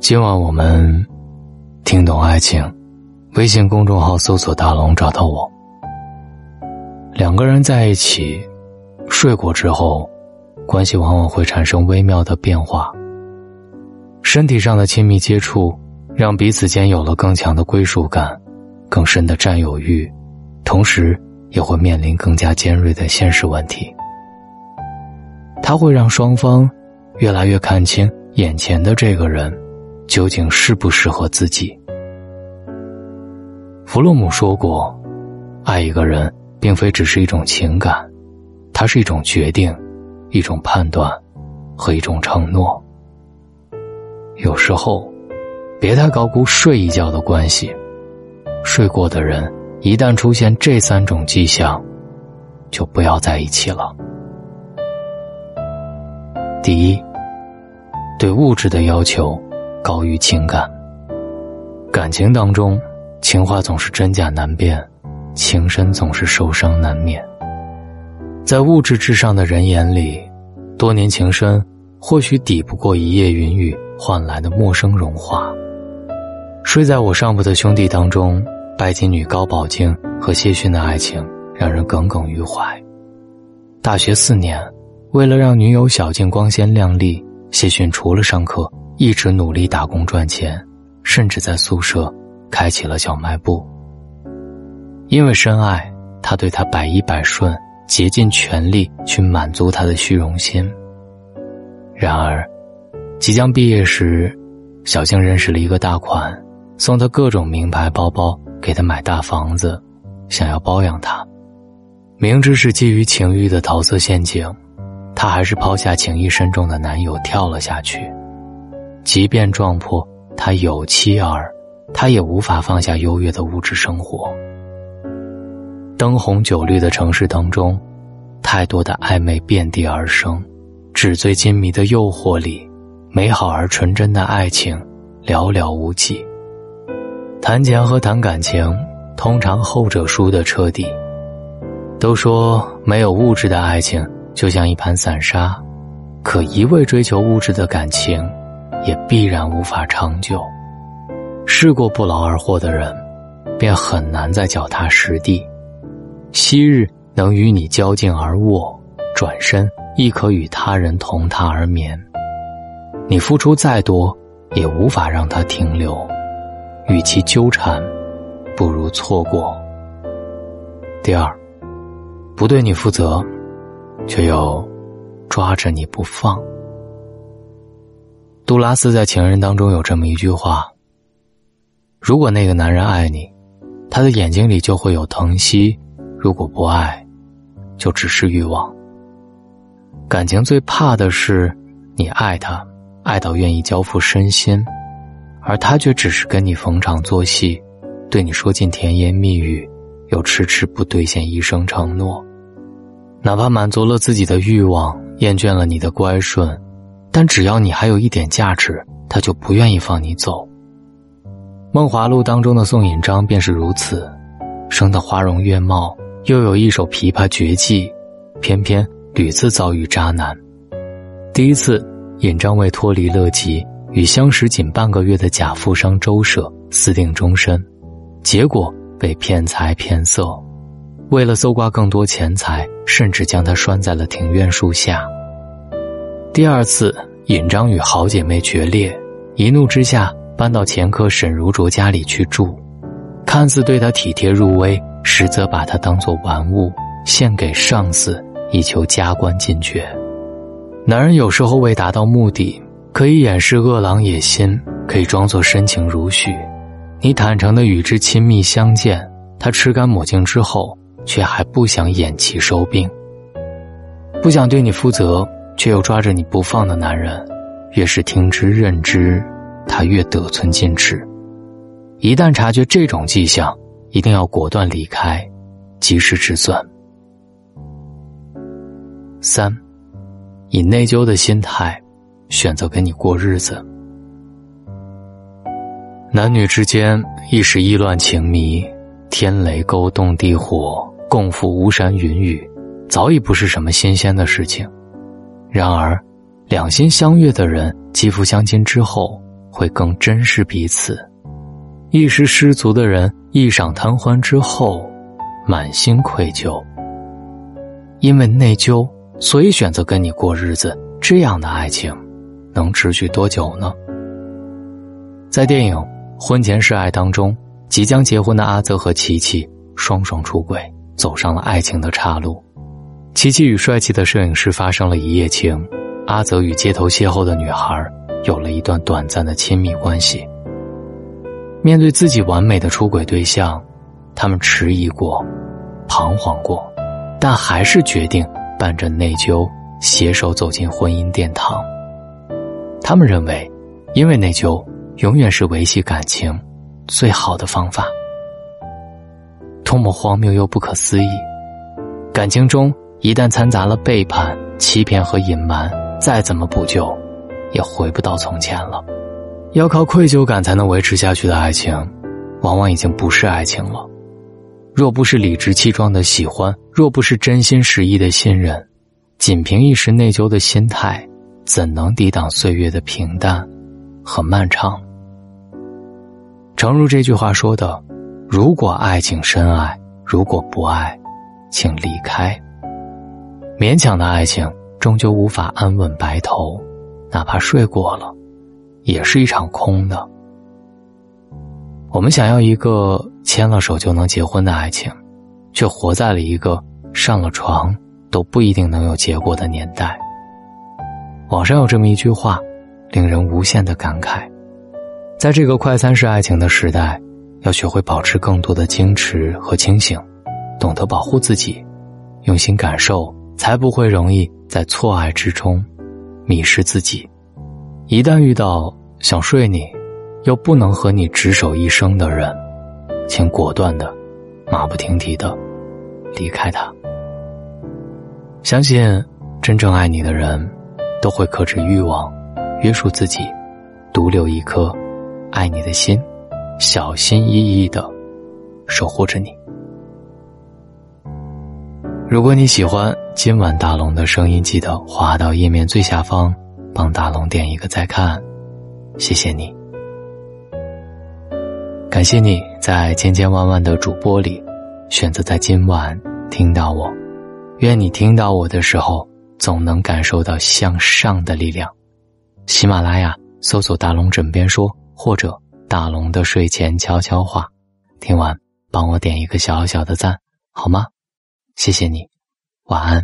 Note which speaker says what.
Speaker 1: 今晚我们听懂爱情，微信公众号搜索“大龙”找到我。两个人在一起睡过之后，关系往往会产生微妙的变化。身体上的亲密接触，让彼此间有了更强的归属感，更深的占有欲，同时也会面临更加尖锐的现实问题。它会让双方越来越看清眼前的这个人究竟适不适合自己。弗洛姆说过，爱一个人并非只是一种情感，它是一种决定，一种判断和一种承诺。有时候，别太高估睡一觉的关系。睡过的人，一旦出现这三种迹象，就不要在一起了。第一，对物质的要求高于情感。感情当中，情话总是真假难辨，情深总是受伤难免。在物质至上的人眼里，多年情深或许抵不过一夜云雨换来的陌生融化。睡在我上铺的兄弟当中，拜金女高宝静和谢逊的爱情让人耿耿于怀。大学四年。为了让女友小静光鲜亮丽，谢逊除了上课，一直努力打工赚钱，甚至在宿舍开启了小卖部。因为深爱，他对她百依百顺，竭尽全力去满足她的虚荣心。然而，即将毕业时，小静认识了一个大款，送她各种名牌包包，给她买大房子，想要包养她。明知是基于情欲的桃色陷阱。她还是抛下情谊深重的男友跳了下去，即便撞破他有妻儿，他也无法放下优越的物质生活。灯红酒绿的城市当中，太多的暧昧遍地而生，纸醉金迷的诱惑里，美好而纯真的爱情寥寥无几。谈钱和谈感情，通常后者输得彻底。都说没有物质的爱情。就像一盘散沙，可一味追求物质的感情，也必然无法长久。试过不劳而获的人，便很难再脚踏实地。昔日能与你交颈而卧，转身亦可与他人同榻而眠。你付出再多，也无法让他停留。与其纠缠，不如错过。第二，不对你负责。却又抓着你不放。杜拉斯在《情人》当中有这么一句话：“如果那个男人爱你，他的眼睛里就会有疼惜；如果不爱，就只是欲望。感情最怕的是你爱他，爱到愿意交付身心，而他却只是跟你逢场作戏，对你说尽甜言蜜语，又迟迟不兑现一声承诺。”哪怕满足了自己的欲望，厌倦了你的乖顺，但只要你还有一点价值，他就不愿意放你走。《梦华录》当中的宋引章便是如此，生得花容月貌，又有一手琵琶绝技，偏偏屡次遭遇渣男。第一次，引章为脱离乐极，与相识仅半个月的假富商周舍私定终身，结果被骗财骗色。为了搜刮更多钱财，甚至将他拴在了庭院树下。第二次，尹章与好姐妹决裂，一怒之下搬到前客沈如琢家里去住，看似对他体贴入微，实则把他当作玩物献给上司，以求加官进爵。男人有时候为达到目的，可以掩饰恶狼野心，可以装作深情如许。你坦诚的与之亲密相见，他吃干抹净之后。却还不想偃旗收兵，不想对你负责，却又抓着你不放的男人，越是听之任之，他越得寸进尺。一旦察觉这种迹象，一定要果断离开，及时止损。三，以内疚的心态选择跟你过日子。男女之间一时意乱情迷，天雷勾动地火。共赴巫山云雨，早已不是什么新鲜的事情。然而，两心相悦的人肌肤相亲之后，会更珍视彼此。一时失足的人，一晌贪欢之后，满心愧疚。因为内疚，所以选择跟你过日子。这样的爱情，能持续多久呢？在电影《婚前是爱》当中，即将结婚的阿泽和琪琪双双出轨，走上了爱情的岔路。琪琪与帅气的摄影师发生了一夜情，阿泽与街头邂逅的女孩有了一段短暂的亲密关系。面对自己完美的出轨对象，他们迟疑过，彷徨过，但还是决定伴着内疚携手走进婚姻殿堂。他们认为，因为内疚永远是维系感情最好的方法。多么荒谬又不可思议！感情中一旦掺杂了背叛、欺骗和隐瞒，再怎么补救，也回不到从前了。要靠愧疚感才能维持下去的爱情，往往已经不是爱情了。若不是理直气壮的喜欢，若不是真心实意的信任，仅凭一时内疚的心态，怎能抵挡岁月的平淡和漫长？诚如这句话说的：“如果爱情深爱，如果不爱，请离开。”勉强的爱情终究无法安稳白头，哪怕睡过了。也是一场空的。我们想要一个牵了手就能结婚的爱情，却活在了一个上了床都不一定能有结果的年代。网上有这么一句话，令人无限的感慨：在这个快餐式爱情的时代，要学会保持更多的矜持和清醒，懂得保护自己，用心感受，才不会容易在错爱之中迷失自己。一旦遇到想睡你，又不能和你执手一生的人，请果断的、马不停蹄的离开他。相信真正爱你的人，都会克制欲望，约束自己，独留一颗爱你的心，小心翼翼的守护着你。如果你喜欢今晚大龙的声音，记得滑到页面最下方。帮大龙点一个再看，谢谢你，感谢你在千千万万的主播里选择在今晚听到我。愿你听到我的时候，总能感受到向上的力量。喜马拉雅搜索“大龙枕边说”或者“大龙的睡前悄悄话”，听完帮我点一个小小的赞好吗？谢谢你，晚安。